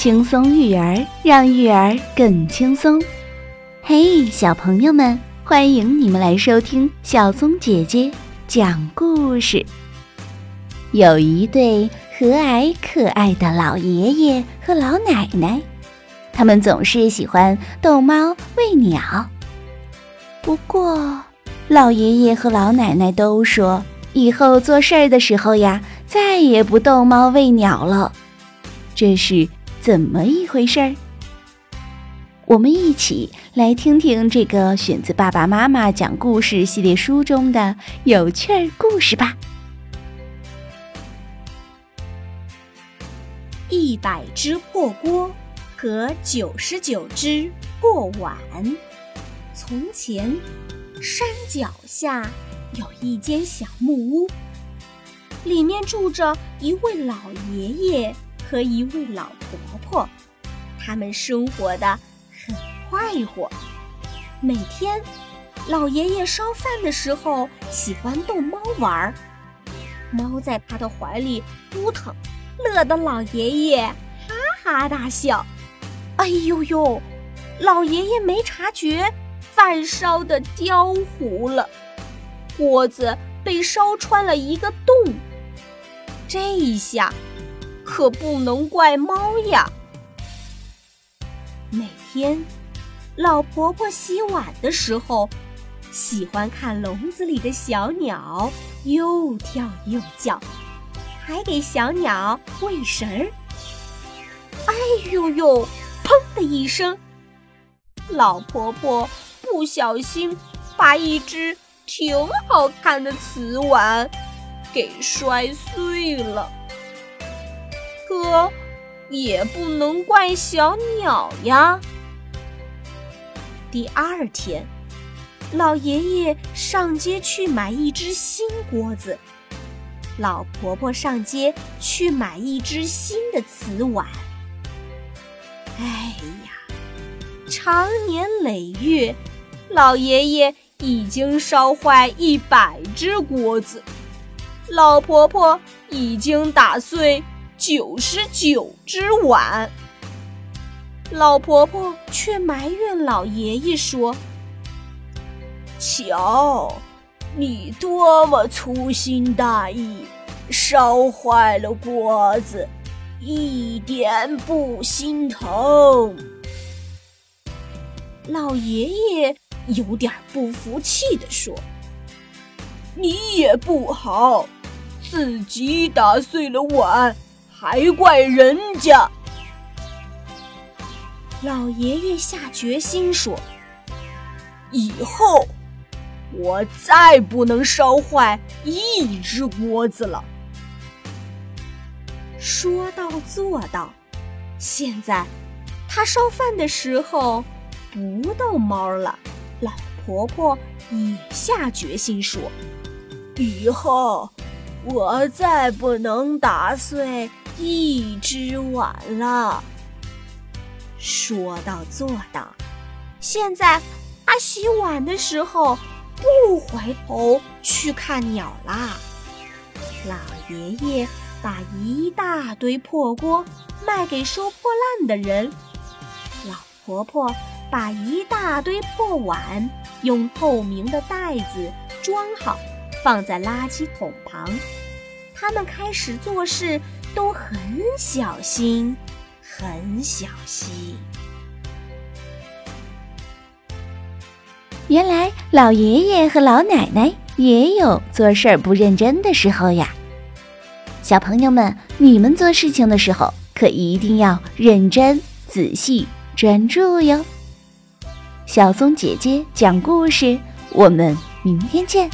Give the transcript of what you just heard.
轻松育儿，让育儿更轻松。嘿，小朋友们，欢迎你们来收听小松姐姐讲故事。有一对和蔼可爱的老爷爷和老奶奶，他们总是喜欢逗猫喂鸟。不过，老爷爷和老奶奶都说，以后做事儿的时候呀，再也不逗猫喂鸟了。这是怎么一回事儿？我们一起来听听这个选自《爸爸妈妈讲故事》系列书中的有趣儿故事吧。一百只破锅和九十九只破碗。从前，山脚下有一间小木屋，里面住着一位老爷爷和一位老婆婆，他们生活的很快活。每天，老爷爷烧饭的时候喜欢逗猫玩儿，猫在他的怀里扑腾，乐得老爷爷哈哈大笑。哎呦呦，老爷爷没察觉。饭烧的焦糊了，锅子被烧穿了一个洞。这一下可不能怪猫呀。每天，老婆婆洗碗的时候，喜欢看笼子里的小鸟又跳又叫，还给小鸟喂食儿。哎呦呦！砰的一声，老婆婆。不小心把一只挺好看的瓷碗给摔碎了，可也不能怪小鸟呀。第二天，老爷爷上街去买一只新锅子，老婆婆上街去买一只新的瓷碗。哎呀，长年累月。老爷爷已经烧坏一百只锅子，老婆婆已经打碎九十九只碗，老婆婆却埋怨老爷爷说：“瞧，你多么粗心大意，烧坏了锅子，一点不心疼。”老爷爷。有点不服气地说：“你也不好，自己打碎了碗，还怪人家。”老爷爷下决心说：“以后我再不能烧坏一只锅子了。”说到做到，现在他烧饭的时候不逗猫了。老婆婆也下决心说：“以后我再不能打碎一只碗了。”说到做到，现在他洗碗的时候不回头去看鸟啦。老爷爷把一大堆破锅卖给收破烂的人，老婆婆。把一大堆破碗用透明的袋子装好，放在垃圾桶旁。他们开始做事都很小心，很小心。原来老爷爷和老奶奶也有做事儿不认真的时候呀。小朋友们，你们做事情的时候可一定要认真、仔细、专注哟。小松姐姐讲故事，我们明天见。